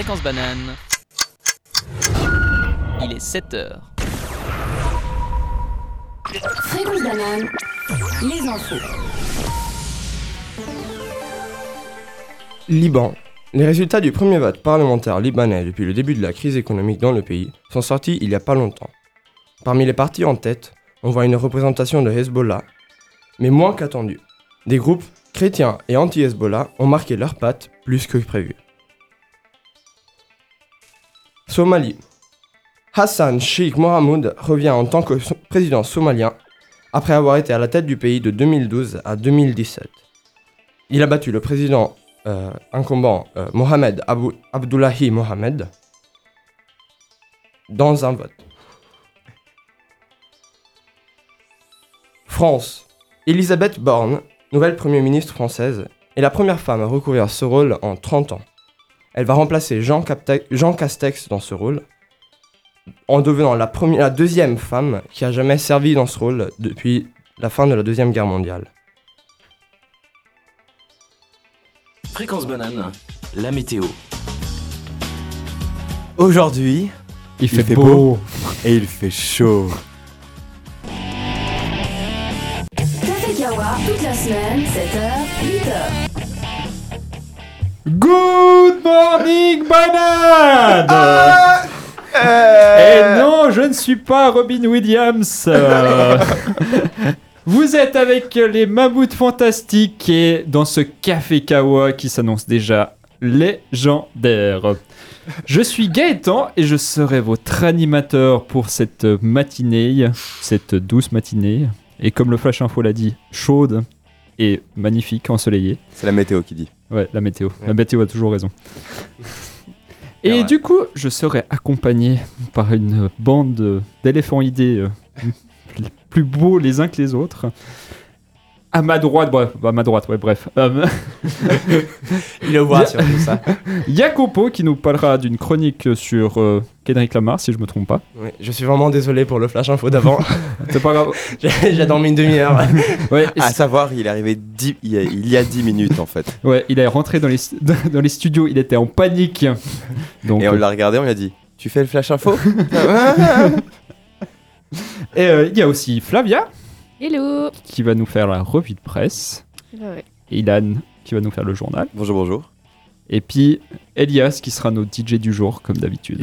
Fréquence banane. Il est 7 heures. Fréquence banane, les infos. Liban. Les résultats du premier vote parlementaire libanais depuis le début de la crise économique dans le pays sont sortis il y a pas longtemps. Parmi les partis en tête, on voit une représentation de Hezbollah, mais moins qu'attendu. Des groupes chrétiens et anti-Hezbollah ont marqué leurs pattes plus que prévu. Somalie. Hassan Sheikh Mohamud revient en tant que président somalien après avoir été à la tête du pays de 2012 à 2017. Il a battu le président euh, incombant euh, Mohamed Abou- Abdullahi Mohamed dans un vote. France. Elisabeth Borne, nouvelle Premier ministre française, est la première femme à recouvrir ce rôle en 30 ans. Elle va remplacer Jean, Capte- Jean Castex dans ce rôle, en devenant la, première, la deuxième femme qui a jamais servi dans ce rôle depuis la fin de la Deuxième Guerre mondiale. Fréquence banane, la météo. Aujourd'hui, Il fait, fait beau. beau. et il fait chaud. Café Kawa, toute la semaine, 7h, 8h. Good morning, banane Euh, Et non, je ne suis pas Robin Williams. euh. Vous êtes avec les mammouths fantastiques et dans ce café kawa qui s'annonce déjà légendaire. Je suis Gaëtan et je serai votre animateur pour cette matinée, cette douce matinée. Et comme le Flash Info l'a dit, chaude et magnifique, ensoleillée. C'est la météo qui dit. Ouais, la météo. La météo a toujours raison. Et du coup, je serai accompagné par une bande d'éléphants idées euh, plus beaux les uns que les autres. À ma droite, bref, à ma droite, ouais, bref. Euh, Il le voit sur tout ça. Jacopo qui nous parlera d'une chronique sur euh, Kendrick Lamar, si je me trompe pas. Oui, je suis vraiment désolé pour le flash info d'avant. C'est pas grave. J'ai dormi une demi-heure. Ouais, À savoir, il est arrivé dix- il y a, il y a 10 minutes en fait. ouais, il est rentré dans les, dans les studios, il était en panique. Donc, Et on euh, l'a regardé, on lui a dit Tu fais le flash info et euh, il y a aussi Flavia Hello qui va nous faire la revue de presse. Ouais, ouais. Et Ilan qui va nous faire le journal. Bonjour, bonjour. Et puis Elias qui sera notre DJ du jour, comme d'habitude.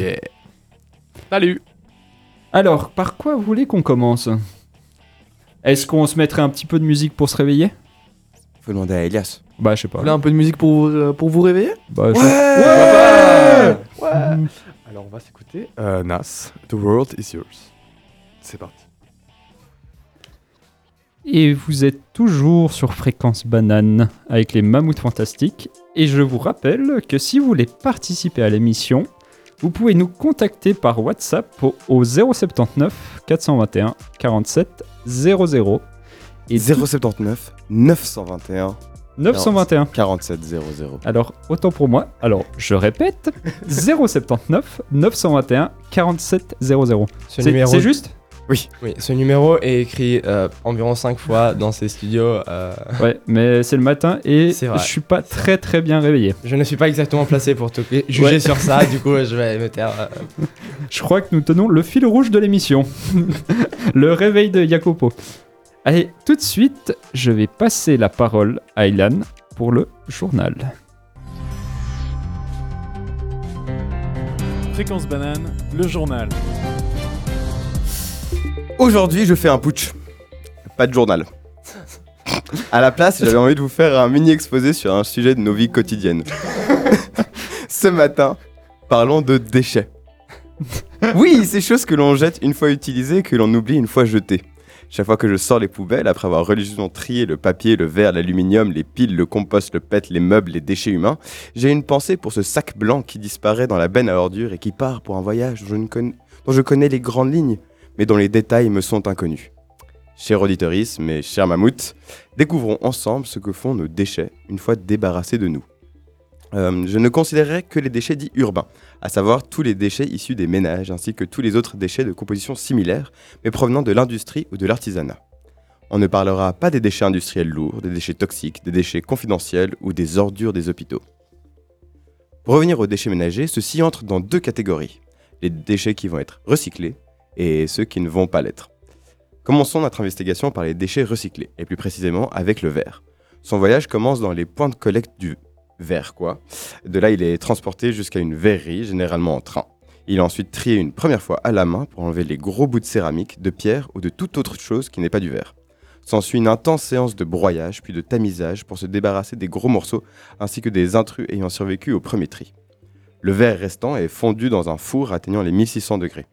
Salut Alors, par quoi vous voulez qu'on commence? Est-ce qu'on se mettrait un petit peu de musique pour se réveiller? Faut demander à Elias. Bah, je sais pas. Vous voulez un peu de musique pour, vous- euh, pour vous réveiller? Bah, je- Alors on va s'écouter euh, Nas, The World is Yours. C'est parti. Et vous êtes toujours sur Fréquence Banane avec les Mammouths Fantastiques. Et je vous rappelle que si vous voulez participer à l'émission, vous pouvez nous contacter par WhatsApp au, au 079 421 47 00. Et 079 921 921. 47 00. Alors, autant pour moi. Alors, je répète 079 921 47 00. Ce C'est numéro, c'est juste? Oui, ce numéro est écrit euh, environ 5 fois dans ces studios. euh, Ouais, mais c'est le matin et je suis pas très très bien réveillé. je ne suis pas exactement placé pour te juger Ouais. sur ça, du coup je vais me taire. euh. Je crois que nous tenons le fil rouge de l'émission. le réveil de Jacopo. Allez, tout de suite, je vais passer la parole à Ilan pour le journal. Fréquence banane, le journal. Aujourd'hui, je fais un putsch. Pas de journal. À la place, j'avais envie de vous faire un mini exposé sur un sujet de nos vies quotidiennes. Ce matin, parlons de déchets. Oui, ces choses que l'on jette une fois utilisées et que l'on oublie une fois jetées. Chaque fois que je sors les poubelles, après avoir religieusement trié le papier, le verre, l'aluminium, les piles, le compost, le pet, les meubles, les déchets humains, j'ai une pensée pour ce sac blanc qui disparaît dans la benne à ordures et qui part pour un voyage dont je, ne dont je connais les grandes lignes, mais dont les détails me sont inconnus. Chers auditeurs, mes chers mammouths, découvrons ensemble ce que font nos déchets une fois débarrassés de nous. Euh, je ne considérerai que les déchets dits urbains, à savoir tous les déchets issus des ménages ainsi que tous les autres déchets de composition similaire, mais provenant de l'industrie ou de l'artisanat. On ne parlera pas des déchets industriels lourds, des déchets toxiques, des déchets confidentiels ou des ordures des hôpitaux. Pour revenir aux déchets ménagers, ceux-ci entrent dans deux catégories. Les déchets qui vont être recyclés et ceux qui ne vont pas l'être. Commençons notre investigation par les déchets recyclés, et plus précisément avec le verre. Son voyage commence dans les points de collecte du verre, quoi. De là, il est transporté jusqu'à une verrerie, généralement en train. Il est ensuite trié une première fois à la main pour enlever les gros bouts de céramique, de pierre ou de toute autre chose qui n'est pas du verre. S'ensuit une intense séance de broyage puis de tamisage pour se débarrasser des gros morceaux ainsi que des intrus ayant survécu au premier tri. Le verre restant est fondu dans un four atteignant les 1600 degrés.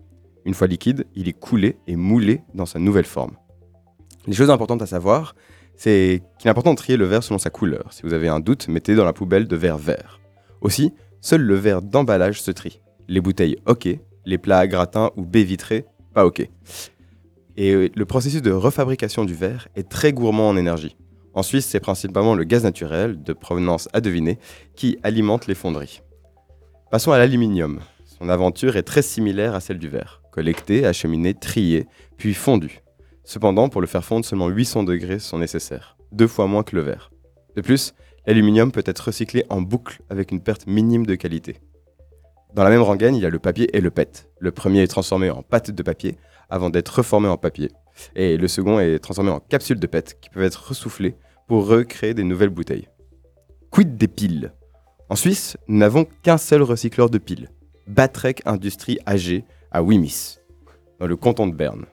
Une fois liquide, il est coulé et moulé dans sa nouvelle forme. Les choses importantes à savoir, c'est qu'il est important de trier le verre selon sa couleur. Si vous avez un doute, mettez dans la poubelle de verre vert. Aussi, seul le verre d'emballage se trie. Les bouteilles, ok. Les plats à gratin ou baies vitrées, pas ok. Et le processus de refabrication du verre est très gourmand en énergie. En Suisse, c'est principalement le gaz naturel, de provenance à deviner, qui alimente les fonderies. Passons à l'aluminium. Son aventure est très similaire à celle du verre. Collecté, acheminé, trié, puis fondu. Cependant, pour le faire fondre, seulement 800 degrés sont nécessaires, deux fois moins que le verre. De plus, l'aluminium peut être recyclé en boucle avec une perte minime de qualité. Dans la même rengaine, il y a le papier et le PET. Le premier est transformé en pâte de papier avant d'être reformé en papier. Et le second est transformé en capsules de PET qui peuvent être ressoufflées pour recréer des nouvelles bouteilles. Quid des piles? En Suisse, nous n'avons qu'un seul recycleur de piles. Batrec Industrie AG à Wimmis, dans le canton de Berne.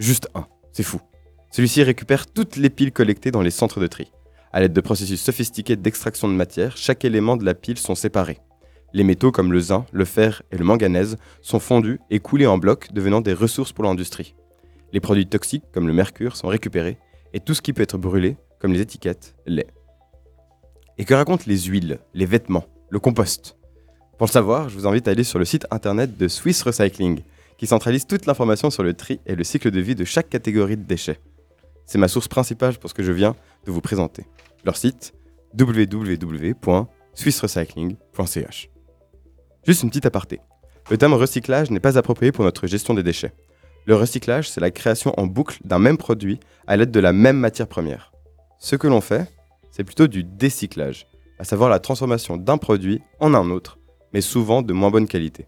Juste un, c'est fou. Celui-ci récupère toutes les piles collectées dans les centres de tri. À l'aide de processus sophistiqués d'extraction de matière, chaque élément de la pile sont séparés. Les métaux comme le zinc, le fer et le manganèse sont fondus et coulés en blocs, devenant des ressources pour l'industrie. Les produits toxiques comme le mercure sont récupérés et tout ce qui peut être brûlé, comme les étiquettes, l'est. Et que racontent les huiles, les vêtements, le compost? Pour le savoir, je vous invite à aller sur le site internet de Swiss Recycling, qui centralise toute l'information sur le tri et le cycle de vie de chaque catégorie de déchets. C'est ma source principale pour ce que je viens de vous présenter. Leur site www.swissrecycling.ch. Juste une petite aparté. Le terme recyclage n'est pas approprié pour notre gestion des déchets. Le recyclage, c'est la création en boucle d'un même produit à l'aide de la même matière première. Ce que l'on fait, c'est plutôt du décyclage, à savoir la transformation d'un produit en un autre, mais souvent de moins bonne qualité.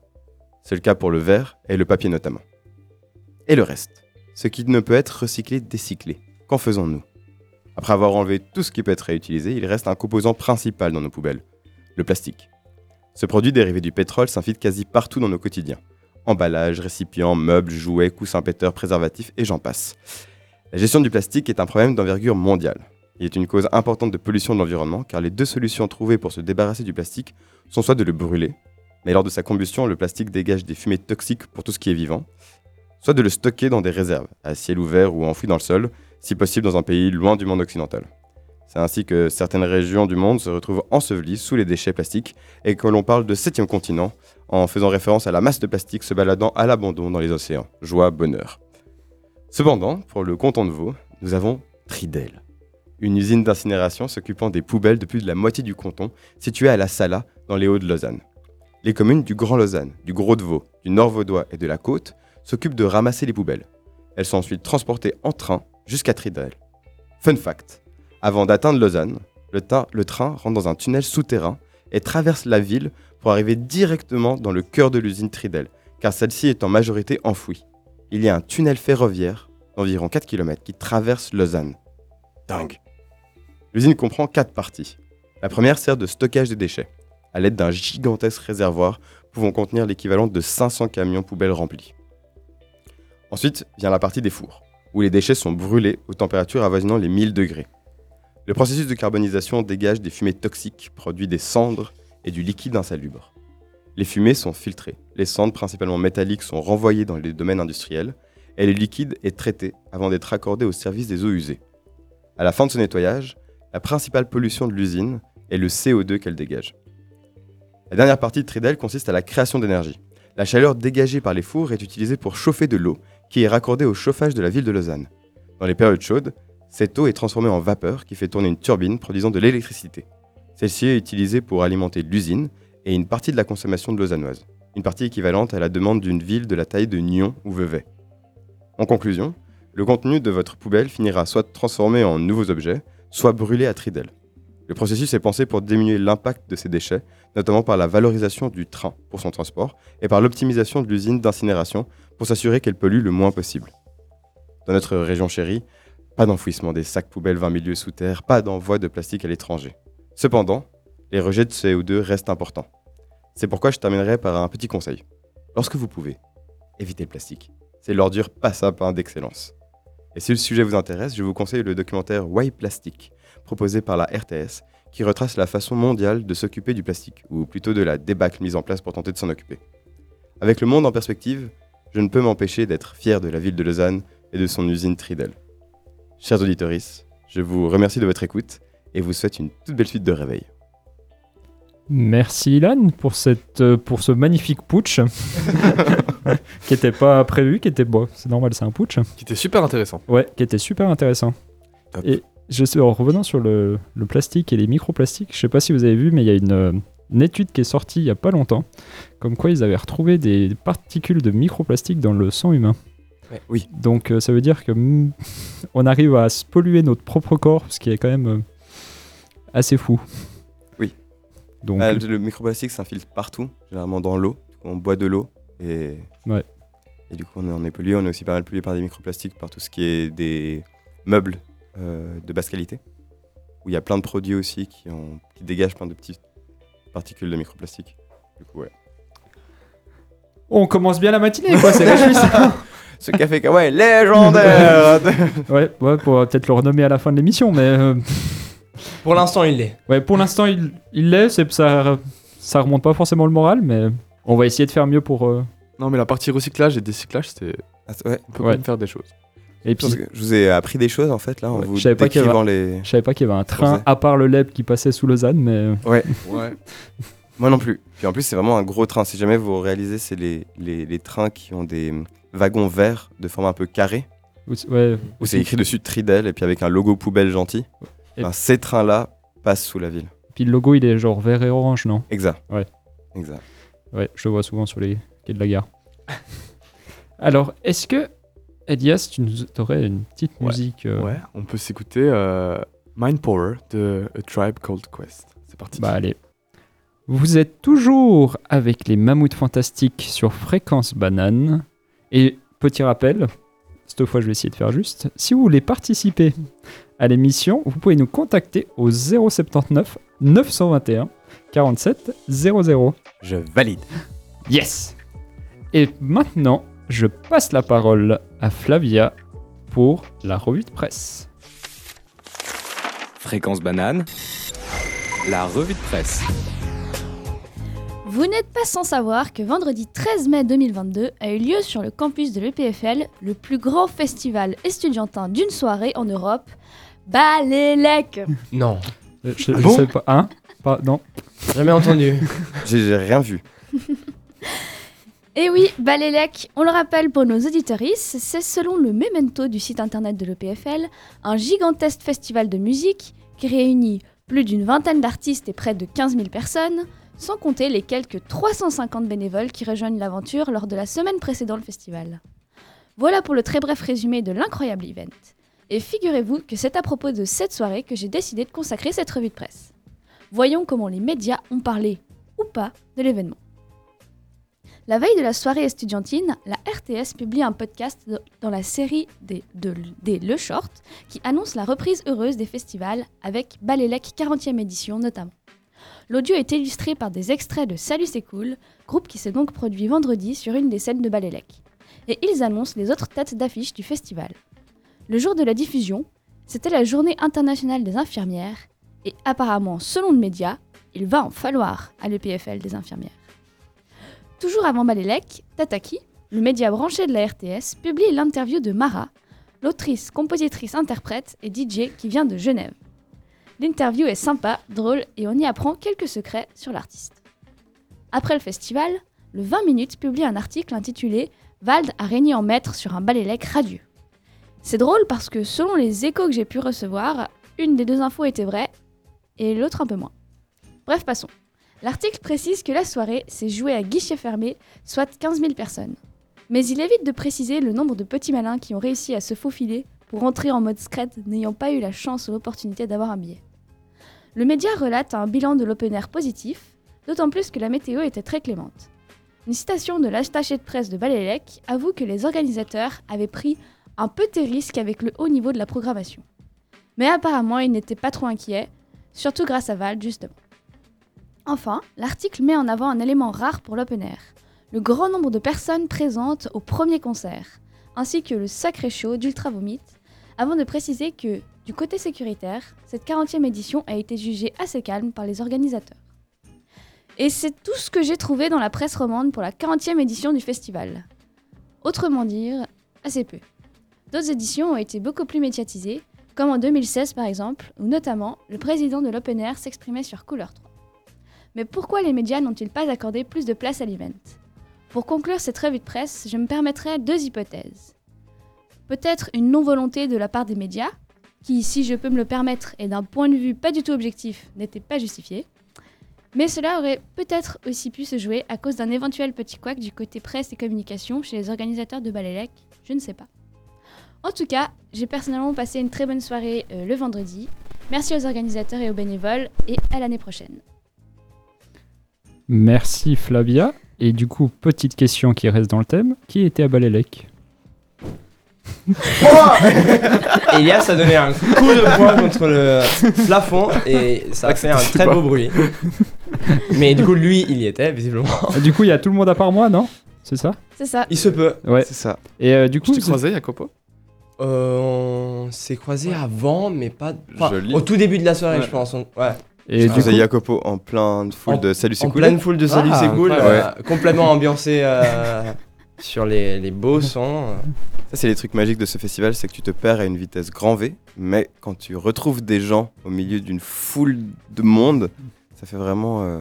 C'est le cas pour le verre et le papier notamment. Et le reste, ce qui ne peut être recyclé, décyclé. Qu'en faisons-nous? Après avoir enlevé tout ce qui peut être réutilisé, il reste un composant principal dans nos poubelles, le plastique. Ce produit dérivé du pétrole s'infiltre quasi partout dans nos quotidiens. Emballages, récipients, meubles, jouets, coussins péteurs, préservatifs et j'en passe. La gestion du plastique est un problème d'envergure mondiale. Il est une cause importante de pollution de l'environnement car les deux solutions trouvées pour se débarrasser du plastique sont soit de le brûler, mais lors de sa combustion, le plastique dégage des fumées toxiques pour tout ce qui est vivant, soit de le stocker dans des réserves, à ciel ouvert ou enfoui dans le sol, si possible dans un pays loin du monde occidental. C'est ainsi que certaines régions du monde se retrouvent ensevelies sous les déchets plastiques et que l'on parle de septième continent en faisant référence à la masse de plastique se baladant à l'abandon dans les océans. Joie, bonheur. Cependant, pour le canton de Vaud, nous avons Tridel, une usine d'incinération s'occupant des poubelles de plus de la moitié du canton, située à la Sala, dans les Hauts de Lausanne. Les communes du Grand Lausanne, du Gros de Vaud, du Nord Vaudois et de la Côte s'occupent de ramasser les poubelles. Elles sont ensuite transportées en train jusqu'à Tridel. Fun fact, avant d'atteindre Lausanne, le, train rentre dans un tunnel souterrain et traverse la ville pour arriver directement dans le cœur de l'usine Tridel, car celle-ci est en majorité enfouie. Il y a un tunnel ferroviaire d'environ 4 km qui traverse Lausanne. Dingue. L'usine comprend 4 parties. La première sert de stockage des déchets, à l'aide d'un gigantesque réservoir pouvant contenir l'équivalent de 500 camions poubelles remplis. Ensuite vient la partie des fours, où les déchets sont brûlés aux températures avoisinant les 1000 degrés. Le processus de carbonisation dégage des fumées toxiques, produit des cendres et du liquide insalubre. Les fumées sont filtrées, les cendres principalement métalliques sont renvoyées dans les domaines industriels et le liquide est traité avant d'être accordé au service des eaux usées. À la fin de ce nettoyage, la principale pollution de l'usine est le CO2 qu'elle dégage. La dernière partie de Tridel consiste à la création d'énergie. La chaleur dégagée par les fours est utilisée pour chauffer de l'eau, qui est raccordée au chauffage de la ville de Lausanne. Dans les périodes chaudes, cette eau est transformée en vapeur qui fait tourner une turbine produisant de l'électricité. Celle-ci est utilisée pour alimenter l'usine et une partie de la consommation de lausannoise, une partie équivalente à la demande d'une ville de la taille de Nyon ou Vevey. En conclusion, le contenu de votre poubelle finira soit transformé en nouveaux objets, soit brûlé à Tridel. Le processus est pensé pour diminuer l'impact de ces déchets, notamment par la valorisation du train pour son transport et par l'optimisation de l'usine d'incinération pour s'assurer qu'elle pollue le moins possible. Dans notre région chérie, pas d'enfouissement des sacs poubelles 20 milieux sous terre, pas d'envoi de plastique à l'étranger. Cependant, les rejets de CO2 restent importants. C'est pourquoi je terminerai par un petit conseil. Lorsque vous pouvez, évitez le plastique. C'est l'ordure pas sapin d'excellence. Et si le sujet vous intéresse, je vous conseille le documentaire Why Plastic, proposé par la RTS, qui retrace la façon mondiale de s'occuper du plastique, ou plutôt de la débâcle mise en place pour tenter de s'en occuper. Avec le monde en perspective, je ne peux m'empêcher d'être fier de la ville de Lausanne et de son usine Tridel. Chers auditeurs, je vous remercie de votre écoute et vous souhaite une toute belle suite de réveil. Merci Ilan pour, cette, euh, pour ce magnifique putsch qui n'était pas prévu, qui était bon, c'est normal, c'est un putsch. Qui était super intéressant. Ouais, qui était super intéressant. Et je sais, en revenant sur le, le plastique et les microplastiques, je sais pas si vous avez vu, mais il y a une, euh, une étude qui est sortie il y a pas longtemps, comme quoi ils avaient retrouvé des particules de microplastiques dans le sang humain. Ouais. Oui. Donc euh, ça veut dire que mm, on arrive à se polluer notre propre corps, ce qui est quand même euh, assez fou. Donc Ah, le, microplastique s'infiltre partout, généralement dans l'eau. On boit de l'eau et. Ouais. Et du coup, on est, on est pollué. On est aussi pas mal pollué par des microplastiques, par tout ce qui est des meubles euh, de basse qualité. Où il y a plein de produits aussi qui, ont, qui dégagent plein de petites particules de microplastique. Du coup, ouais. on commence bien la matinée, quoi, c'est réjouissant. Ce café est légendaire ouais, ouais, pour peut-être le renommer à la fin de l'émission, mais euh, Pour l'instant, il l'est. ouais, pour l'instant il il l'est, c'est ça, ça remonte pas forcément le moral, mais on va essayer de faire mieux pour. euh, Non, mais la partie recyclage et décyclage, c'est. Ah, c'est- ouais. On peut Ouais. même faire des choses. Et Parce puis que je vous ai appris des choses en fait là en Ouais, vous je savais pas qu'il y avait- décrivant les. je savais pas qu'il y avait un train Français. à part le LEB qui passait sous Lausanne, mais euh, Ouais. Ouais. Moi non plus. Puis en plus, c'est vraiment un gros train. Si jamais vous réalisez, c'est les, les, les trains qui ont des wagons verts de forme un peu carrée, ou- ouais, où c'est écrit dessus Tridel et puis avec un logo poubelle gentil. Et- Ben, ces trains-là passent sous la ville. puis le logo il est genre vert et orange, non? Exact. Ouais. Exact. Ouais, je le vois souvent sur les quais de la gare. Alors, est-ce que Elias, tu nous aurais une petite Ouais. musique euh, Ouais, on peut s'écouter euh, Mind Power de A Tribe Called Quest. C'est parti. Bah allez. Vous êtes toujours avec les mammouths fantastiques sur fréquence banane. Et petit rappel, cette fois je vais essayer de faire juste. Si vous voulez participer à l'émission, vous pouvez nous contacter au 079 921 47 00. Je valide. Yes Et maintenant, je passe la parole à Flavia pour la revue de presse. Fréquence banane, la revue de presse. Vous n'êtes pas sans savoir que vendredi 13 mai 2022 a eu lieu sur le campus de l'EPFL le plus grand festival estudiantin d'une soirée en Europe, Balélec. Non, Euh, Je, Ah je bon sais pas. Hein Pas- Non. jamais entendu. J'ai j'ai rien vu. Et oui, Balélec, on le rappelle pour nos auditorices, c'est selon le memento du site internet de l'EPFL, un gigantesque festival de musique qui réunit plus d'une vingtaine d'artistes et près de 15 000 personnes, sans compter les quelques 350 bénévoles qui rejoignent l'aventure lors de la semaine précédant le festival. Voilà pour le très bref résumé de l'incroyable event. Et figurez-vous que c'est à propos de cette soirée que j'ai décidé de consacrer cette revue de presse. Voyons comment les médias ont parlé, ou pas, de l'événement. La veille de la soirée estudiantine, la RTS publie un podcast dans la série des, de- des Le Short qui annonce la reprise heureuse des festivals avec Balélec 40e édition notamment. L'audio est illustré par des extraits de Salut c'est cool, groupe qui s'est donc produit vendredi sur une des scènes de Balélec. Et ils annoncent les autres têtes d'affiche du festival. Le jour de la diffusion, c'était la journée internationale des infirmières et apparemment, selon le média, il va en falloir à l'EPFL des infirmières. Toujours avant Balélec, Tataki, le média branché de la RTS, publie l'interview de Mara, l'autrice, compositrice, interprète et DJ qui vient de Genève. L'interview est sympa, drôle et on y apprend quelques secrets sur l'artiste. Après le festival, le 20 minutes publie un article intitulé Vald a régné en maître sur un Balélec radieux. C'est drôle parce que selon les échos que j'ai pu recevoir, une des deux infos était vraie et l'autre un peu moins. Bref, passons. L'article précise que la soirée s'est jouée à guichet fermé, soit 15 000 personnes. Mais il évite de préciser le nombre de petits malins qui ont réussi à se faufiler pour entrer en mode scred n'ayant pas eu la chance ou l'opportunité d'avoir un billet. Le média relate un bilan de l'open air positif, d'autant plus que la météo était très clémente. Une citation de l'attaché de presse de Balélec avoue que les organisateurs avaient pris un petit risque avec le haut niveau de la programmation. Mais apparemment, ils n'étaient pas trop inquiets, surtout grâce à Val, justement. Enfin, l'article met en avant un élément rare pour l'open air, le grand nombre de personnes présentes au premier concert, ainsi que le sacré show d'Ultra Vomit, avant de préciser que, du côté sécuritaire, cette 40e édition a été jugée assez calme par les organisateurs. Et c'est tout ce que j'ai trouvé dans la presse romande pour la 40e édition du festival. Autrement dire, assez peu. D'autres éditions ont été beaucoup plus médiatisées, comme en 2016 par exemple, où notamment le président de l'Open Air s'exprimait sur Couleur 3. Mais pourquoi les médias n'ont-ils pas accordé plus de place à l'event? Pour conclure cette revue de presse, je me permettrai deux hypothèses. Peut-être une non-volonté de la part des médias, qui, si je peux me le permettre et d'un point de vue pas du tout objectif, n'était pas justifiée. Mais cela aurait peut-être aussi pu se jouer à cause d'un éventuel petit couac du côté presse et communication chez les organisateurs de Balélec, je ne sais pas. En tout cas, j'ai personnellement passé une très bonne soirée euh, le vendredi. Merci aux organisateurs et aux bénévoles et à l'année prochaine. Merci Flavia. Et du coup, petite question qui reste dans le thème. Qui était à Balélec Elias a donné un coup de poing contre le plafond et ça a fait un très beau bruit. Mais du coup, lui, il y était, visiblement. Ah, Du coup, il y a tout le monde à part moi, non? C'est ça? C'est ça. Il se peut. Ouais. C'est ça. Et euh, du coup, Tu t'es croisé, Jacopo Euh, on s'est croisés avant, mais pas. enfin, Joli. au tout début de la soirée, Ouais. je pense. on- Ouais. et Et du coup, Jacopo en plein foule En- de Salut c'est en cool. pleine foule de Salut, Ah, c'est cool. incroyable. euh, complètement ambiancé euh, sur les, les beaux sons. Ça, c'est les trucs magiques de ce festival, c'est que tu te perds à une vitesse grand V, mais quand tu retrouves des gens au milieu d'une foule de monde, ça fait vraiment euh,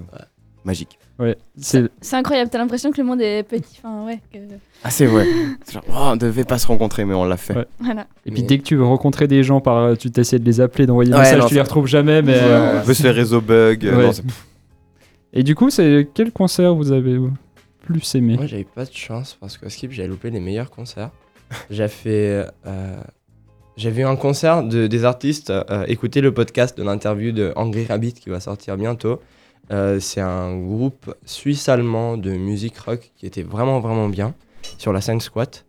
magique. ouais, c'est C'est incroyable, t'as l'impression que le monde est petit. Enfin, ouais. que- Ah, c'est vrai. C'est genre, oh, on devait pas se rencontrer, mais on l'a fait. Ouais. Voilà. Et puis Mais- dès que tu veux rencontrer des gens, par, tu t'essaies de les appeler, d'envoyer des Ouais, messages, non, tu les retrouves jamais. Mais euh, on veut se faire réseau bug. euh, Ouais. non, c'est- Et du coup, c'est quel concert vous avez plus aimé? Moi, j'avais pas de chance parce qu'au skip, j'avais loupé les meilleurs concerts. J'ai fait. euh, j'ai vu un concert de, des artistes. euh, écoutez le podcast de l'interview de Angry Rabbit qui va sortir bientôt. Euh, c'est un groupe suisse-allemand de musique rock qui était vraiment, vraiment bien sur la scène squat.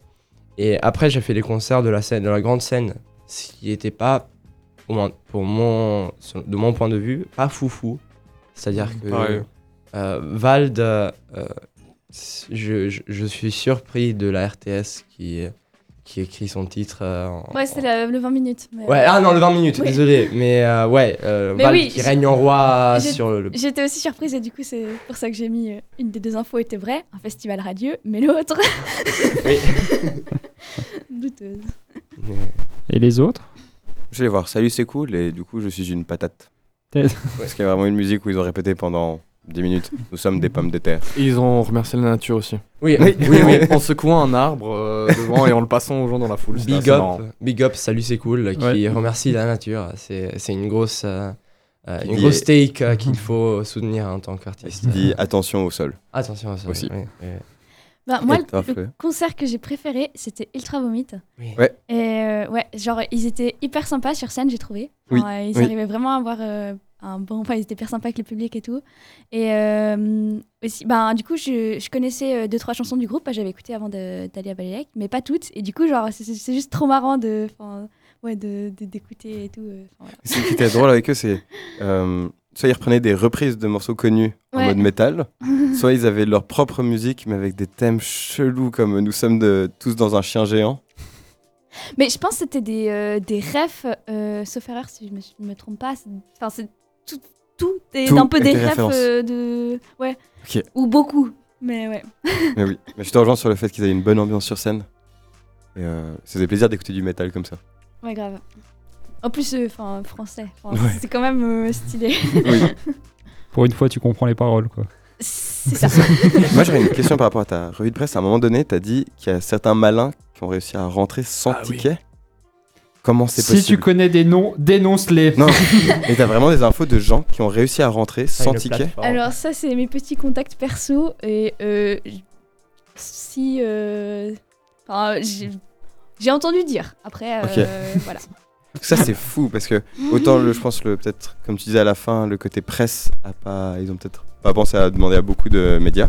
Et après, j'ai fait les concerts de la, scène, de la grande scène, ce qui n'était pas, au moins pour mon, de mon point de vue, pas foufou. C'est-à-dire que Pareil. euh, Vald, euh, je, je- je suis surpris de la RTS qui, qui écrit son titre. euh, en- Ouais, la- le 20 minutes. mais- Ouais, ah non, le 20 minutes, Oui. désolé. Mais euh, ouais, euh, Mais Vald oui, qui règne en roi sur le. J'étais aussi surprise et du coup, c'est pour ça que j'ai mis euh, une des deux infos était vraie, un festival radieux, mais l'autre. Oui. Douteuse. Et les autres? Je vais les voir. Salut, c'est cool. Et du coup, je suis une patate. Parce qu'il y a vraiment une musique où ils ont répété pendant 10 minutes. Nous sommes des pommes de terre. Et ils ont remercié la nature aussi. Oui, Oui. oui, oui. en, secouant un arbre euh, devant et en le passant aux gens dans la foule. Big up, big up, salut c'est cool, qui Ouais. remercie la nature. C'est c'est une grosse, euh, euh, une dit- grosse take euh, qu'il faut soutenir en tant qu'artiste. Dit attention au sol. Attention à ça. Aussi. oui, oui. Bah, moi, le concert que j'ai préféré, c'était Ultra Vomit. Oui. Ouais. Et euh, ouais, genre, ils étaient hyper sympas sur scène, j'ai trouvé. Oui, ils oui. arrivaient vraiment à avoir euh, un bon. Enfin, ils étaient hyper sympas avec le public et tout. Et euh, aussi, ben, du coup, je, je connaissais euh, deux, trois chansons du groupe. Bah, J'avais écouté avant d'aller à Balélec, mais pas toutes. Et du coup, genre, c'est- juste trop marrant de. Ouais, de- de- d'écouter et tout. euh, voilà. Ce qui était drôle avec eux, c'est. euh, soit ils reprenaient des reprises de morceaux connus en mode métal, soit ils avaient leur propre musique, mais avec des thèmes chelous comme Nous sommes de, tous dans un chien géant. Mais je pense que c'était des, euh, des refs, euh, sauf erreur si je me, je me trompe pas. Enfin, c'est tout, tout est Tout un peu des refs euh, de. Ouais. Ou beaucoup. Mais ouais. Mais oui, mais je te rejoins sur le fait qu'ils avaient une bonne ambiance sur scène. Et euh, ça faisait plaisir d'écouter du métal comme ça. Ouais, grave. En plus, euh, enfin, français. Ouais. C'est quand même euh, stylé. Oui. Pour une fois, tu comprends les paroles, quoi. C'est ça. Moi j'aurais une question par rapport à ta revue de presse. À un moment donné, tu as dit qu'il y a certains malins qui ont réussi à rentrer sans Ah oui. Comment c'est Si possible tu connais des noms, dénonce-les. Non, mais t'as vraiment des infos de gens qui ont réussi à rentrer sans Une ticket plateforme. Alors, ça, c'est mes petits contacts perso. Et euh, j- si. euh, Enfin, j'ai j'ai entendu dire. Après, euh, Ok. voilà. Ça, c'est fou parce que autant, le, je pense, le peut-être, comme tu disais à la fin, le côté presse, a pas, ils ont peut-être pas pensé à demander à beaucoup de médias.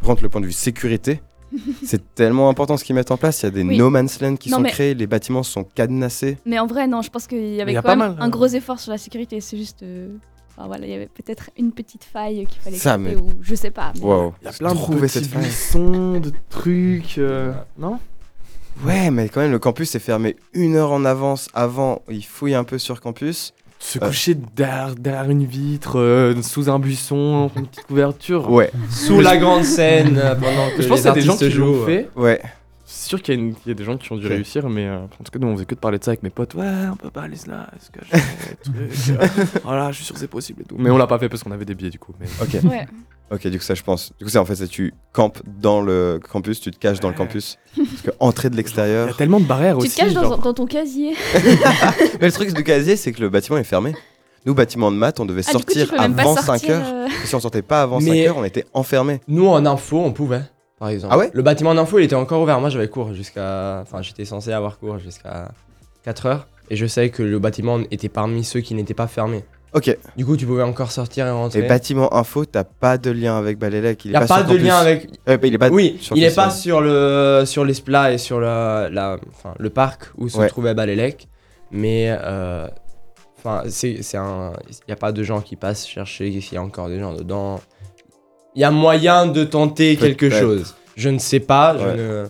Par contre, le point de vue sécurité, c'est tellement important ce qu'ils mettent en place. Il y a des Oui. no man's land qui Non, sont mais- créés, les bâtiments sont cadenassés. Mais en vrai, non, je pense qu'il y avait y a quand pas même mal, un hein. gros effort sur la sécurité. C'est juste. euh, enfin, voilà, il y avait peut-être une petite faille qu'il fallait Ça, couper mais- ou je sais pas. mais- Wow. Il y a plein de petits cette faille. buissons, de trucs. euh, Non? Ouais, mais quand même, le campus est fermé une heure en avance. Avant, ils fouillent un peu sur campus. Se Euh. coucher derrière, derrière une vitre, euh, sous un buisson, une petite couverture. Ouais, Sous la grande scène, euh, pendant que Je pense les qu'il y a des gens artistes qui l'ont jouent. fait. ouais. C'est sûr qu'il y, a une- il y a des gens qui ont dû réussir, mais euh, en tout cas, nous, on faisait que de parler de ça avec mes potes. Ouais, on peut pas aller là, est-ce que je fais des trucs, euh, Voilà, je suis sûr que c'est possible et tout. Mais on l'a pas fait parce qu'on avait des billets du coup. Mais... Ok. Ouais. Ok, du coup, ça, je pense. Du coup, c'est en fait, tu campes dans le campus, tu te caches dans le campus. Parce que entrer de Il y a l'extérieur. tellement de barrières Tu aussi. te caches dans, genre- dans ton casier. Mais le truc du casier, c'est que le bâtiment est fermé. Nous, bâtiment de maths, on devait Ah, coup, tu sortir avant 5 sortir, heures. euh, Et si on sortait pas avant 5 Mais- heures, on était enfermés. Nous, en info, on pouvait, par exemple. Ah ouais Le bâtiment d'info, il était encore ouvert. Moi, j'avais cours jusqu'à. Enfin, j'étais censé avoir cours jusqu'à 4 heures. Et je sais que le bâtiment était parmi ceux qui n'étaient pas fermés. Ok. Du coup, tu pouvais encore sortir et rentrer. Et bâtiment info, t'as pas de lien avec Balélec. Il n'y a pas, sur de lien avec. Ouais, bah, il est pas oui, sur il est pas sur le sur l'Esplat et sur la, la enfin, le parc où se Ouais. trouvait Balélec, mais euh, enfin c'est c'est un il y a pas de gens qui passent chercher s'il y a encore des gens dedans. Il y a moyen de tenter quelque chose. Je ne sais pas, je ne-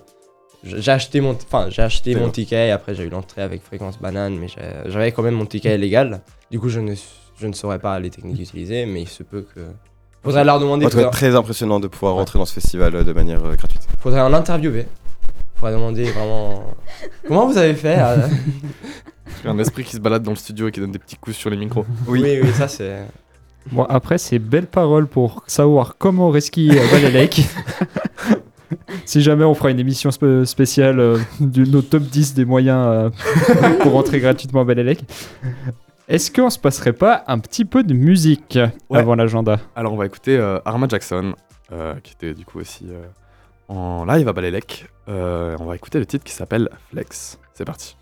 j'ai acheté mon enfin j'ai acheté mon ticket et après j'ai eu l'entrée avec fréquence banane mais j'avais quand même mon ticket légal. Du coup, je ne je ne saurais pas les techniques utilisées mais il se peut que faudrait leur demander faudrait- très impressionnant de pouvoir Ouais. rentrer dans ce festival euh, de manière euh, gratuite. Faudrait en interviewer. Faudrait demander vraiment. Comment vous avez fait euh? Un esprit qui se balade dans le studio et qui donne des petits coups sur les micros. oui. oui, ça c'est. Bon, après, c'est belles paroles pour savoir comment resquiller à Balélec. si jamais on fera une émission spé- spéciale euh, de nos top 10 des moyens euh, pour rentrer gratuitement à Balélec. Est-ce qu'on se passerait pas un petit peu de musique Ouais. avant l'agenda? Alors on va écouter euh, Arma Jackson, euh, qui était du coup aussi euh, en live à Balélec. Euh, on va écouter le titre qui s'appelle Flex. C'est parti.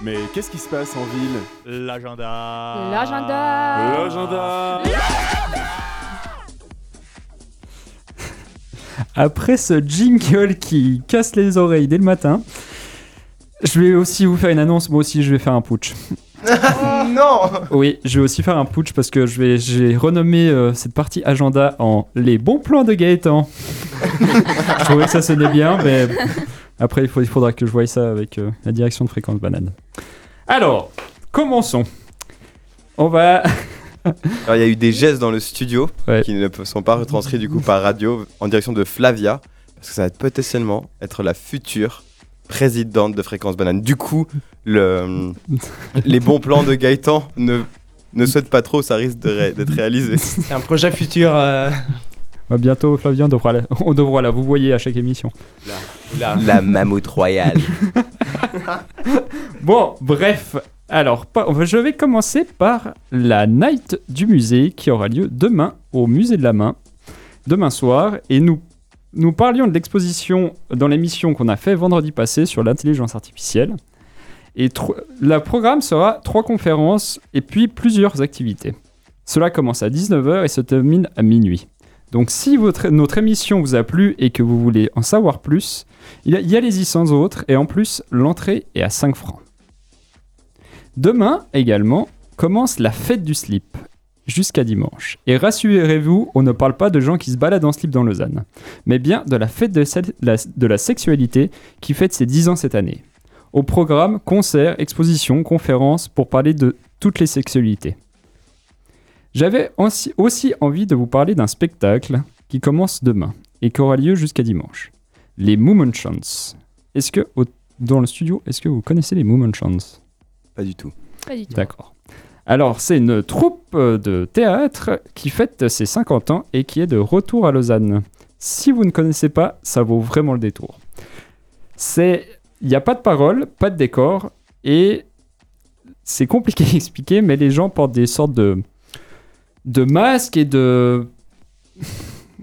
Mais qu'est-ce qui se passe en ville? L'agenda. L'agenda. L'agenda. Après ce jingle qui casse les oreilles dès le matin, je vais aussi vous faire une annonce. Moi aussi, je vais faire un putsch. non Oui, je vais aussi faire un putsch parce que je vais, j'ai renommé euh, cette partie agenda en les bons plans de Gaëtan. je trouvais que ça sonnait bien, mais après il, faut, il faudra que je voie ça avec euh, la direction de fréquence banane. Alors, commençons. On va. Alors, il y a eu des gestes dans le studio Ouais. qui ne sont pas retranscrits du coup par radio en direction de Flavia, parce que ça va potentiellement être la future présidente de Fréquence Banane. Du coup, le, les bons plans de Gaëtan ne, ne souhaitent pas trop, ça risque de ré- d'être réalisé. C'est un projet futur. euh, bah, bientôt, Flavien, on devra, la... on devra la vous voyez à chaque émission. là. La mammouth royale. Bon, bref. Alors, je vais commencer par la night du musée qui aura lieu demain au musée de la main, demain soir. Et nous, nous parlions de l'exposition dans l'émission qu'on a fait vendredi passé sur l'intelligence artificielle. Et le programme sera trois conférences et puis plusieurs activités. Cela commence à 19h et se termine à minuit. Donc si notre émission vous a plu et que vous voulez en savoir plus, il y y a les y sans autres et en plus l'entrée est à 5 francs. Demain également commence la fête du slip jusqu'à dimanche. Et rassurez-vous, on ne parle pas de gens qui se baladent en slip dans Lausanne, mais bien de la fête de, celle- la- de la sexualité qui fête ses 10 ans cette année. Au programme, concerts, expositions, conférences pour parler de toutes les sexualités. J'avais aussi, aussi envie de vous parler d'un spectacle qui commence demain et qui aura lieu jusqu'à dimanche. Les Chants. Est-ce que, au- dans le studio, est-ce que vous connaissez les Chants? Pas du tout. Pas du tout. D'accord. Alors, c'est une troupe de théâtre qui fête ses 50 ans et qui est de retour à Lausanne. Si vous ne connaissez pas, ça vaut vraiment le détour. C'est, il n'y a pas de parole, pas de décor et c'est compliqué à expliquer, mais les gens portent des sortes de de masques et de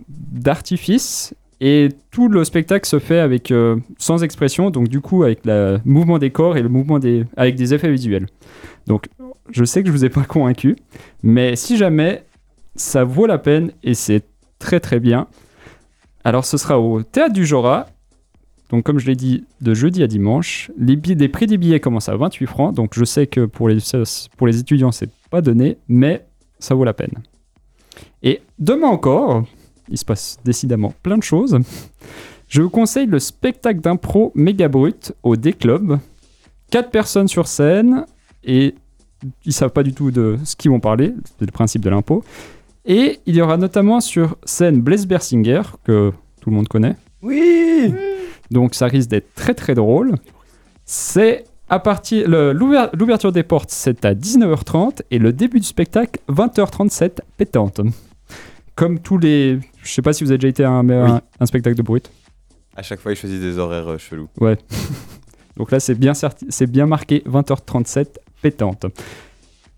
d'artifices Et tout le spectacle se fait avec euh, sans expression, donc du coup avec le mouvement des corps et le mouvement des avec des effets visuels. Donc je sais que je vous ai pas convaincu, mais si jamais ça vaut la peine et c'est très très bien. Alors ce sera au théâtre du Jora. Donc comme je l'ai dit, de jeudi à dimanche, les, prix des billets commencent à 28 francs. Donc je sais que pour les, pour les étudiants, c'est pas donné, mais ça vaut la peine. Et demain encore, il se passe décidément plein de choses. Je vous conseille le spectacle d'impro méga brut au D-Club. Quatre personnes sur scène et ils savent pas du tout de ce qu'ils vont parler, c'est le principe de l'impro. Et il y aura notamment sur scène Blaise Bersinger, que tout le monde connaît. Oui Donc ça risque d'être très très drôle. C'est à partir l'ouverture des portes, c'est à 19h30 et le début du spectacle 20h37 pétante. Comme tous les, je sais pas si vous avez déjà été à un, un- un spectacle de brut. À chaque fois, ils choisissent des horaires euh, chelous. Donc là c'est bien bien marqué 20h37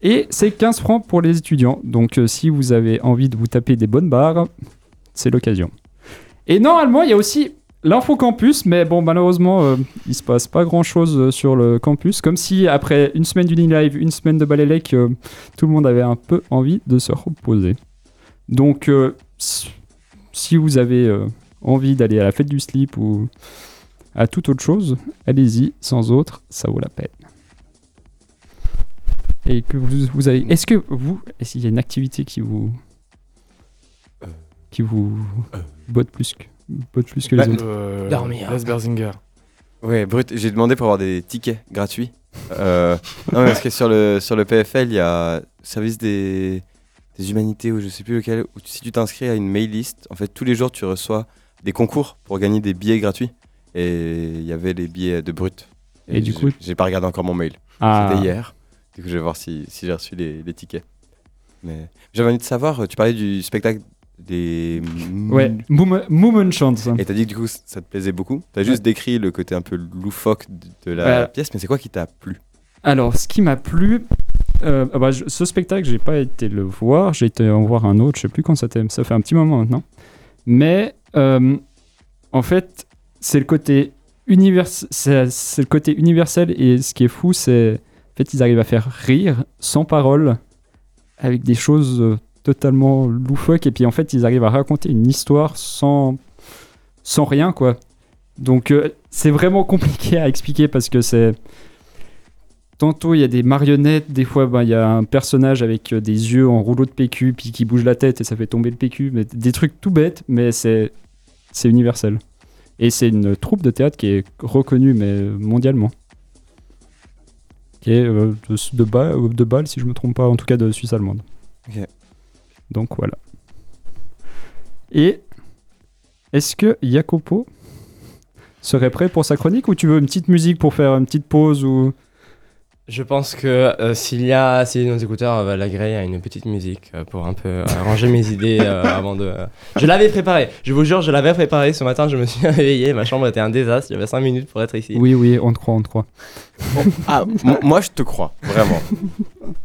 Et c'est 15 francs pour les étudiants. Donc euh, si vous avez envie de vous taper des bonnes barres, c'est l'occasion. Et normalement, il y a aussi l'info campus, mais bon, malheureusement, euh, il se passe pas grand chose sur le campus. Comme si après une semaine d'Uni Live, une semaine de Balélec, euh, tout le monde avait un peu envie de se reposer. Donc, euh, si- vous avez euh, envie d'aller à la fête du slip ou à toute autre chose, allez-y, sans autre, ça vaut la peine. Et que vous, vous avez. Est-ce que vous. Est-ce qu'il y a une activité qui vous. qui vous. botte plus que, botte plus que les Bah, autres? Euh, Dormir. Les Berzinger. Ouais, brut. J'ai demandé pour avoir des tickets gratuits. Euh, non, mais parce que sur le, sur le PFL, il y a service des, des humanités ou je sais plus lequel. Où si tu t'inscris à une mail list, en fait, tous les jours, tu reçois des concours pour gagner des billets gratuits. Et il y avait les billets de brut. Et du coup- j'ai pas regardé encore mon mail. Ah, C'était hier. Du coup, je vais voir si, si j'ai reçu les, les tickets. Mais j'avais envie de savoir, tu parlais du spectacle des. Ouais, Moom- Moomin Chance. Et t'as dit que du coup, ça te plaisait beaucoup. T'as juste décrit le côté un peu loufoque de, la Ouais. pièce, mais c'est quoi qui t'a plu? Alors, ce qui m'a plu, euh, ah bah, je- ce spectacle, j'ai pas été le voir. J'ai été en voir un autre. Je sais plus quand c'était. Ça fait un petit moment maintenant. Mais euh, en fait, c'est le côté c'est le côté universel. Et ce qui est fou, c'est en fait, ils arrivent à faire rire sans parole, avec des choses euh, totalement loufoques. Et puis en fait, ils arrivent à raconter une histoire sans sans rien, quoi. Donc euh, c'est vraiment compliqué à expliquer parce que c'est Tantôt il y a des marionnettes, des fois ben, il y a un personnage avec euh, des yeux en rouleau de PQ puis qui bouge la tête et ça fait tomber le PQ. Mais des trucs tout bêtes, mais c'est c'est universel. Et c'est une troupe de théâtre qui est reconnue mais mondialement. Qui est euh, de, de, Bâle, de Bâle, si je me trompe pas, en tout cas de Suisse allemande. Ok. Donc voilà. Et est-ce que Jacopo serait prêt pour sa chronique ou tu veux une petite musique pour faire une petite pause ou Je pense que euh, s'il y a, si nos écouteurs veulent agréer à une petite musique euh, pour un peu arranger mes idées euh, avant de. euh, Je l'avais préparé, je vous jure, je l'avais préparé. Ce matin, je me suis réveillé, ma chambre était un désastre. Il y avait 5 minutes pour être ici. Oui, oui, on te croit, on te croit. Ah, mo- moi je te crois, vraiment.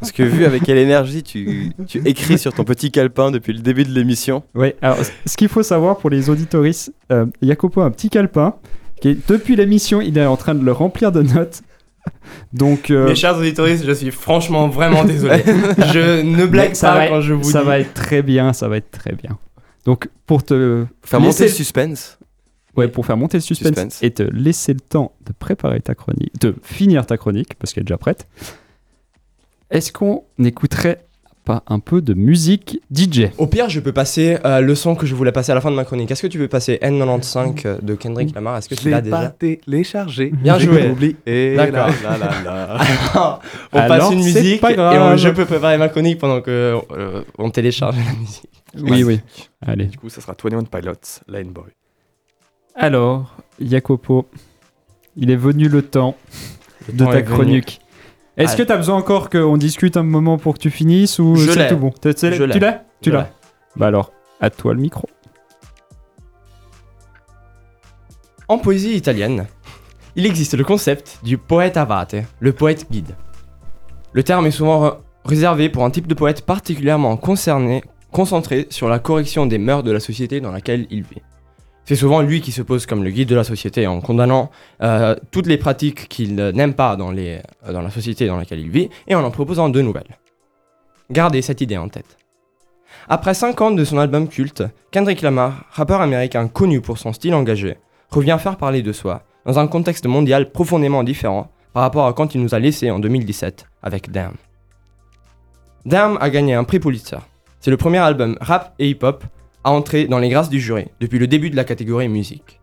Parce que vu avec quelle énergie tu, tu écris sur ton petit calepin depuis le début de l'émission. Oui, alors ce qu'il faut savoir pour les auditoristes, euh, Jacopo a un petit calepin qui est, depuis l'émission, il est en train de le remplir de notes. Donc, euh, Mes chers auditeurs, je suis franchement vraiment désolé. je ne blague ça pas va, quand je vous ça dis. va être très bien, ça va être très bien. Donc, pour te Faire monter le suspense. Ouais, pour faire monter le suspense, Suspense. et te laisser le temps de préparer ta chronique, de finir ta chronique, parce qu'elle est déjà prête, est-ce qu'on n'écouterait pas un peu de musique DJ Au pire, je peux passer euh, le son que je voulais passer à la fin de ma chronique. Est-ce que tu peux passer N95 euh, de Kendrick Lamar? Est-ce que tu l'as déjà? téléchargé. Bien joué. oublié. D'accord. On Alors, passe une musique pas et on- je peux préparer ma chronique pendant que euh, on télécharge la musique. Oui, oui. Allez. Du coup, ça sera 21 Pilots, Lane Boy. Alors, Jacopo, il est venu le temps de temps ta chronique. Est-ce que tu as besoin encore qu'on discute un moment pour que tu finisses ou Je c'est tout bon Tu l'as Tu l'as Bah alors, à toi le micro. En poésie italienne, il existe le concept du poète avate, le poète guide. Le terme est souvent réservé pour un type de poète particulièrement concerné, concentré sur la correction des mœurs de la société dans laquelle il vit. C'est souvent lui qui se pose comme le guide de la société en condamnant euh, toutes les pratiques qu'il n'aime pas euh, dans la société dans laquelle il vit et en en proposant de nouvelles. Gardez cette idée en tête. Après 5 ans de son album culte, Kendrick Lamar, rappeur américain connu pour son style engagé, revient faire parler de soi dans un contexte mondial profondément différent par rapport à quand il nous a laissé en 2017 avec Damn. Damn a gagné un prix Pulitzer. C'est le premier album rap et hip-hop à entrer dans les grâces du jury depuis le début de la catégorie musique.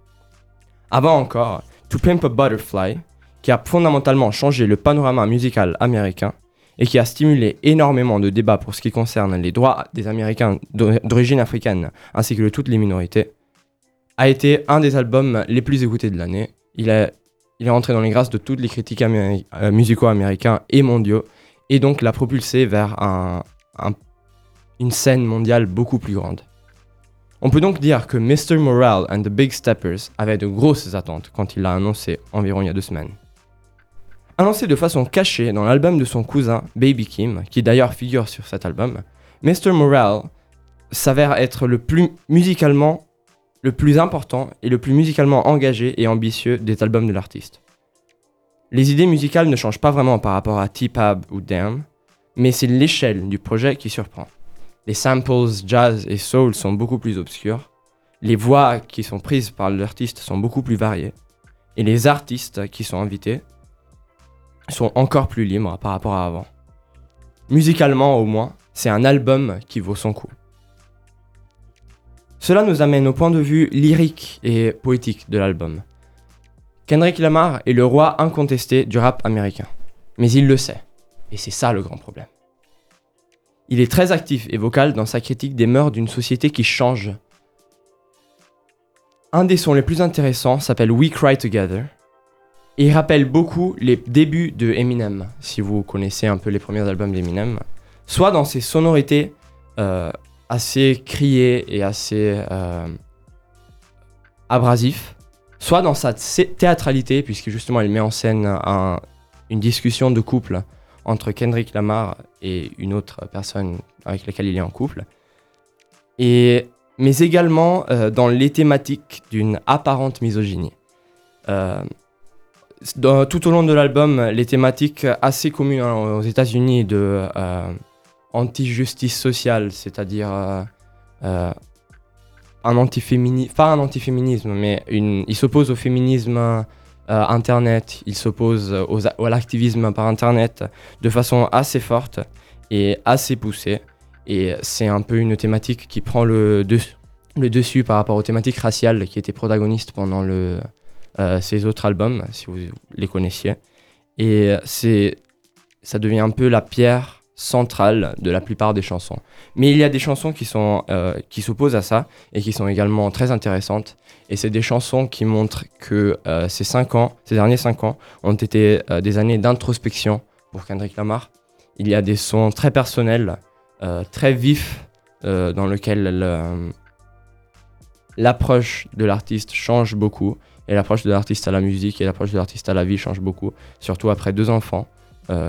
Avant encore, To Pimp a Butterfly, qui a fondamentalement changé le panorama musical américain et qui a stimulé énormément de débats pour ce qui concerne les droits des Américains d'o- d'origine africaine ainsi que de toutes les minorités, a été un des albums les plus écoutés de l'année. Il est, il entré dans les grâces de toutes les critiques améri- euh, musicaux américains et mondiaux et donc l'a propulsé vers un- une scène mondiale beaucoup plus grande. On peut donc dire que Mr. Morale and the Big Steppers avaient de grosses attentes quand il l'a annoncé environ il y a deux semaines. Annoncé de façon cachée dans l'album de son cousin Baby Kim, qui d'ailleurs figure sur cet album, Mr. Morale s'avère être le plus musicalement le plus important et le plus musicalement engagé et ambitieux des albums de l'artiste. Les idées musicales ne changent pas vraiment par rapport à T-Pab ou Damn, mais c'est l'échelle du projet qui surprend. Les samples jazz et soul sont beaucoup plus obscurs, les voix qui sont prises par l'artiste sont beaucoup plus variées, et les artistes qui sont invités sont encore plus libres par rapport à avant. Musicalement au moins, c'est un album qui vaut son coup. Cela nous amène au point de vue lyrique et poétique de l'album. Kendrick Lamar est le roi incontesté du rap américain, mais il le sait, et c'est ça le grand problème. Il est très actif et vocal dans sa critique des mœurs d'une société qui change. Un des sons les plus intéressants s'appelle We Cry Together, et il rappelle beaucoup les débuts de Eminem, si vous connaissez un peu les premiers albums d'Eminem, soit dans ses sonorités euh, assez criées et assez euh, abrasifs, soit dans sa thé- théâtralité, puisque justement il met en scène un- une discussion de couple entre Kendrick Lamar et une autre personne avec laquelle il est en couple, et, mais également euh, dans les thématiques d'une apparente misogynie. Euh, tout au long de l'album, les thématiques assez communes aux États-Unis de euh, anti-justice sociale, c'est-à-dire un antiféminisme, pas un antiféminisme, mais il s'oppose au féminisme euh, internet, il s'oppose à l'activisme par internet de façon assez forte et assez poussée. Et c'est un peu une thématique qui prend le, le dessus par rapport aux thématiques raciales qui étaient protagonistes pendant le, euh, ces autres albums, si vous les connaissiez. Et ça devient un peu la pierre centrale de la plupart des chansons. Mais il y a des chansons qui, sont, euh, qui s'opposent à ça et qui sont également très intéressantes. Et c'est des chansons qui montrent que euh, ces, cinq ans, ces derniers cinq ans ont été euh, des années d'introspection pour Kendrick Lamar. Il y a des sons très personnels, très vifs, dans lesquels le- l'approche de l'artiste change beaucoup. Et l'approche de l'artiste à la musique et l'approche de l'artiste à la vie change beaucoup, surtout après deux enfants,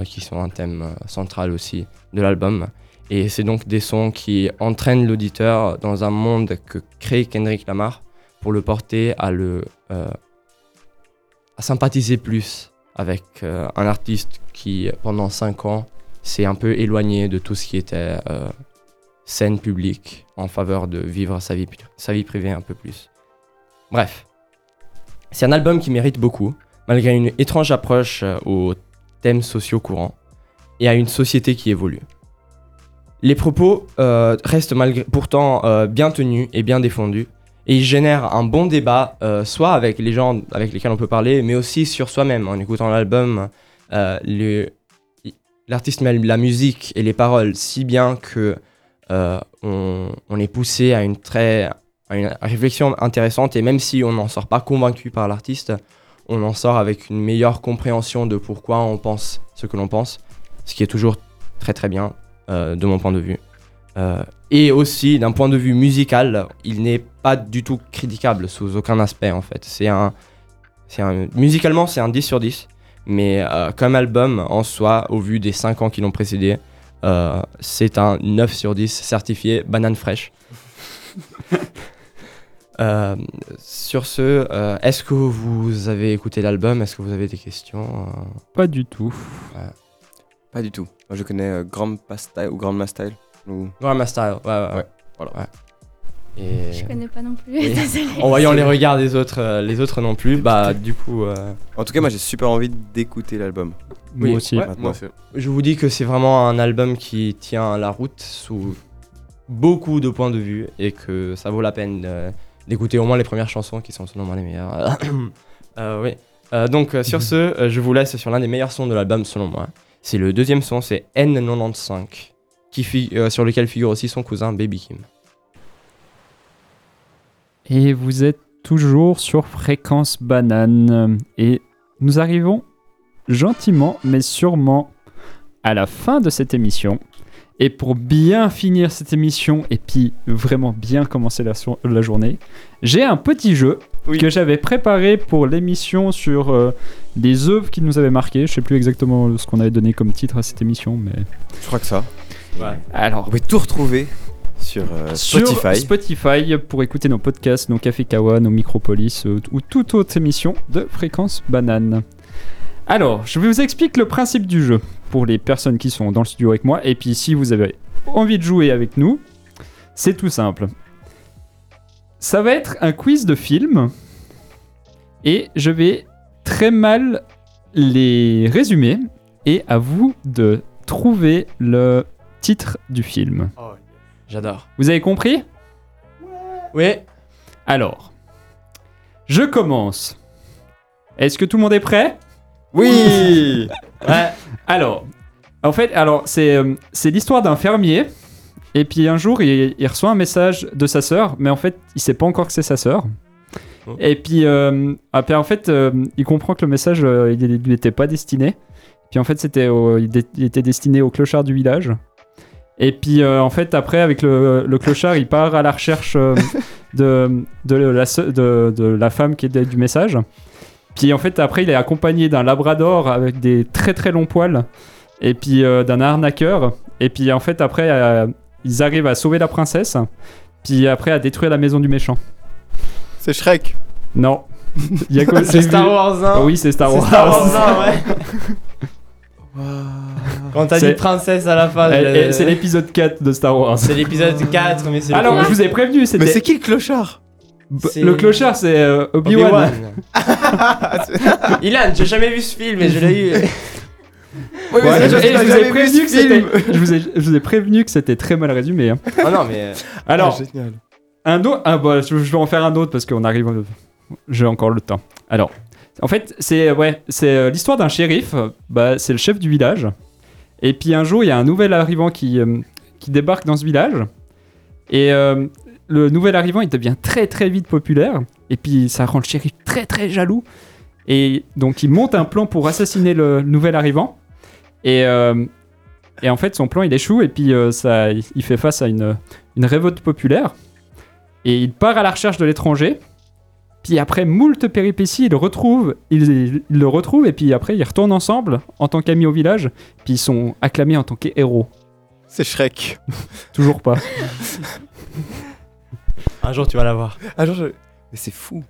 qui sont un thème euh, central aussi de l'album. Et c'est donc des sons qui entraînent l'auditeur dans un monde que crée Kendrick Lamar pour le porter à le euh, à sympathiser plus avec euh, un artiste qui pendant cinq ans s'est un peu éloigné de tout ce qui était euh, scène publique en faveur de vivre sa vie, sa vie privée un peu plus. Bref, c'est un album qui mérite beaucoup, malgré une étrange approche euh, aux thèmes sociaux courants et à une société qui évolue. Les propos euh, restent malgré, pourtant euh, bien tenus et bien défendus, et ils génèrent un bon débat, euh, soit avec les gens avec lesquels on peut parler, mais aussi sur soi-même. En écoutant l'album, l'artiste mêle la musique et les paroles si bien que on, on est poussé à une très à une réflexion intéressante, et même si on n'en sort pas convaincu par l'artiste, on en sort avec une meilleure compréhension de pourquoi on pense ce que l'on pense, ce qui est toujours très très bien euh, de mon point de vue. Euh, et aussi, d'un point de vue musical, il n'est pas du tout critiquable sous aucun aspect en fait. C'est un, musicalement, c'est un 10 sur 10, mais euh, comme album en soi, au vu des 5 ans qui l'ont précédé, c'est un 9 sur 10 certifié banane fraîche. Euh, sur ce, euh, est-ce que vous avez écouté l'album? Est-ce que vous avez des questions? Euh, Pas du tout. Pas du tout. Moi, je connais euh, Grandpa Style ou Grandma Style. Ou... Grandma Style, ouais, ouais. Ouais, voilà. Ouais. Et Je connais pas non plus. Et- en voyant les regards des autres, euh, les autres non plus, bah du coup, euh, En tout cas, moi, j'ai super envie d'écouter l'album. Moi aussi. Moi aussi. je vous dis que c'est vraiment un album qui tient la route sous beaucoup de points de vue et que ça vaut la peine de- d'écouter au moins les premières chansons qui sont selon moi les meilleures. Euh, oui. Euh, donc euh, sur ce, je vous laisse sur l'un des meilleurs sons de l'album selon moi. C'est le deuxième son, c'est N95, qui fi- euh, sur lequel figure aussi son cousin Baby Kim. Et vous êtes toujours sur Fréquence Banane. Et nous arrivons gentiment mais sûrement à la fin de cette émission. Et pour bien finir cette émission et puis vraiment bien commencer la, so- la journée, j'ai un petit jeu Oui. que j'avais préparé pour l'émission sur euh, les œuvres qui nous avaient marqué. Je sais plus exactement ce qu'on avait donné comme titre à cette émission, mais Je crois que ça. alors Vous pouvez tout retrouver sur euh, sur Spotify. Spotify pour écouter nos podcasts, nos Café Kawa, nos Micropolis euh, ou toute autre émission de Fréquence Banane. Alors, je vous explique le principe du jeu pour les personnes qui sont dans le studio avec moi. Et puis, si vous avez envie de jouer avec nous, c'est tout simple. Ça va être un quiz de film. Et je vais très mal les résumer. Et à vous de trouver le titre du film. J'adore. Vous avez compris? Oui. Alors, je commence. Est-ce que tout le monde est prêt? Oui Ouais. Alors, en fait, alors c'est euh, c'est l'histoire d'un fermier. Et puis un jour, il, il reçoit un message de sa sœur, mais en fait, il sait pas encore que c'est sa sœur. Oh. Et puis, euh, après, en fait, euh, il comprend que le message, euh, il lui était pas destiné. Puis en fait, c'était au- il, dé- il était destiné au clochard du village. Et puis euh, en fait, après, avec le, le clochard, il part à la recherche euh, de, de, la, de, de la femme qui est du message. Puis en fait, après, il est accompagné d'un labrador avec des très très longs poils. Et puis euh, d'un arnaqueur. Et puis en fait, après, euh, ils arrivent à sauver la princesse. Puis après, à détruire la maison du méchant. C'est Shrek. Non. C'est Star Wars 1. Ah oui, c'est Star Wars. Star Wars 1, ouais. Quand t'as C'est- dit princesse à la fin, Eh, eh, C'est l'épisode 4 de Star Wars. c'est l'épisode 4, mais c'est Alors, je vous ai prévenu, Mais c'est qui le clochard? Le clochard, c'est euh, Obi-Wan. Ilan, j'ai jamais vu ce film et je l'ai eu. Oui, mais Ouais, ça, je, vous ai prévenu que c'était. film. Je vous ai, je vous ai prévenu que c'était très mal résumé. hein. oh non, mais. Alors, Ah, génial. un autre. Ah bah, je, je vais en faire un autre parce qu'on arrive. euh, J'ai encore le temps. Alors, en fait, c'est ouais, c'est euh, l'histoire d'un shérif. euh, Bah, c'est le chef du village. Et puis un jour, il y a un nouvel arrivant qui euh, qui débarque dans ce village. Et euh, le nouvel arrivant, il devient très très vite populaire. Et puis ça rend le shérif très très jaloux. Et donc il monte un plan pour assassiner le nouvel arrivant. Et, euh, et en fait, son plan il échoue. Et puis euh, ça, il fait face à une, une révolte populaire. Et il part à la recherche de l'étranger. Puis après moult péripéties, il le retrouve, il, il le retrouve et puis après ils retournent ensemble en tant qu'amis au village. Puis ils sont acclamés en tant qu'héros. C'est Shrek. Toujours pas. Un jour, tu vas l'avoir. Ah, genre, je- Mais c'est fou.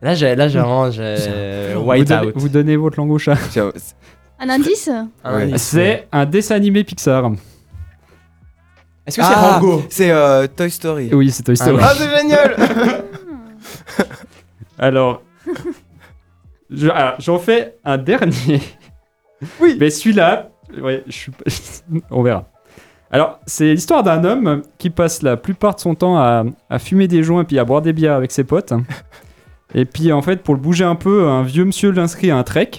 Là, j'ai, là, j'ai vraiment, j'ai vous, white donnez, out. vous donnez votre langue au chat. Un indice? Un Ouais. indice. C'est un dessin animé Pixar. Est-ce que c'est Ah, Rango? C'est euh, Toy Story. Oui, c'est Toy Story. Ah, c'est génial Alors, je- alors, j'en fais un dernier. Oui. Mais celui-là, ouais, je suis pas- on verra. Alors, c'est l'histoire d'un homme qui passe la plupart de son temps à, à fumer des joints puis à boire des bières avec ses potes. Et puis, en fait, pour le bouger un peu, un vieux monsieur l'inscrit à un trek.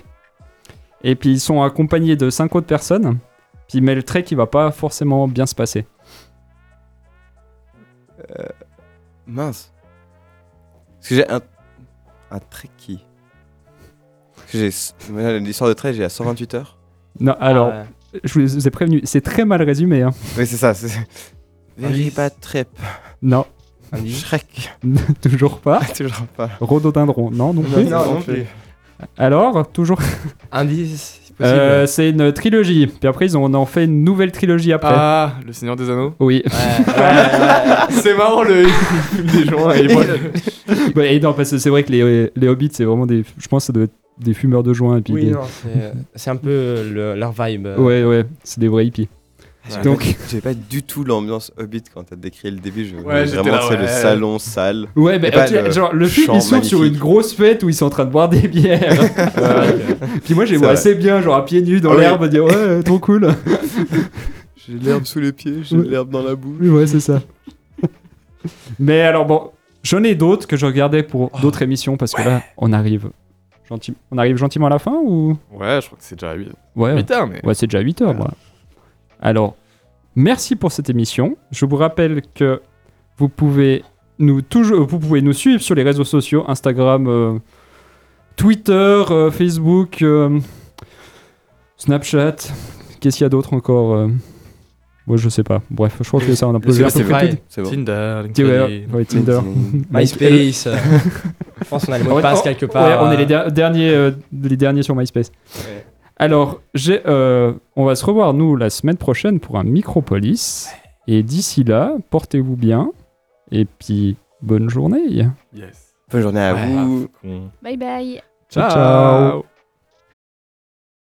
Et puis, ils sont accompagnés de cinq autres personnes. Puis, mais le trek, il va pas forcément bien se passer. Mince. Parce que j'ai un. Un. Parce que j'ai. L'histoire de trait, j'ai à 128 heures. Non, alors, Ah ouais. Je vous ai prévenu, c'est très mal résumé. Hein. Oui, c'est ça. Very bad trip. Non. Shrek. toujours pas. Toujours pas. Rhododendron, non non plus. non, non plus. Alors, toujours. Indice. Euh, c'est une trilogie. Puis après, ils ont, on en fait une nouvelle trilogie après. Ah, le Seigneur des Anneaux. Oui. C'est marrant le film des joints. Et moi, Ouais, et non, parce que c'est vrai que les, les hobbits, c'est vraiment des. Je pense que ça doit être des fumeurs de joints. Et puis Oui, des- non, c'est- un peu le- leur vibe. Ouais, ouais, c'est des vrais hippies. J'avais Donc- pas- J'avais pas du tout l'ambiance Hobbit quand t'as décrit le début. Je Ouais, vraiment là, c'est le ouais. salon sale. Ouais, tu sais, le genre, le film, chant il s'ouvre sur une grosse fête où ils sont en train de boire des bières. Puis moi, j'ai vois vrai. assez bien, genre à pieds nus dans Ah oui. l'herbe, dire ouais, trop cool. J'ai l'herbe sous les pieds, j'ai Ouais. l'herbe dans la bouche. Ouais, c'est ça. Mais alors, bon, j'en ai d'autres que je regardais pour Oh. d'autres émissions parce que là, on arrive, gentil... on arrive gentiment à la fin ou? Ouais, je crois que c'est déjà 8, Ouais, 8 heures, mais. ouais c'est déjà 8 heures. voilà. Alors, merci pour cette émission. Je vous rappelle que vous pouvez nous, toujours, vous pouvez nous suivre sur les réseaux sociaux Instagram, euh, Twitter, euh, Facebook, euh, Snapchat. Qu'est-ce qu'il y a d'autre encore Moi, je sais pas. Bref, je crois que ça, on a posé un peu bon. Tinder, Ouais, Tinder. MySpace. euh, je pense qu'on a le mot de passe quelque part. Ouais, on est les, der- derniers, euh, les derniers sur MySpace. Ouais. Alors, euh, on va se revoir, nous, la semaine prochaine pour un Micropolis. Et d'ici là, portez-vous bien. Et puis, bonne journée. Yes. Bonne journée à Ouais. vous. Bye bye. ciao. ciao.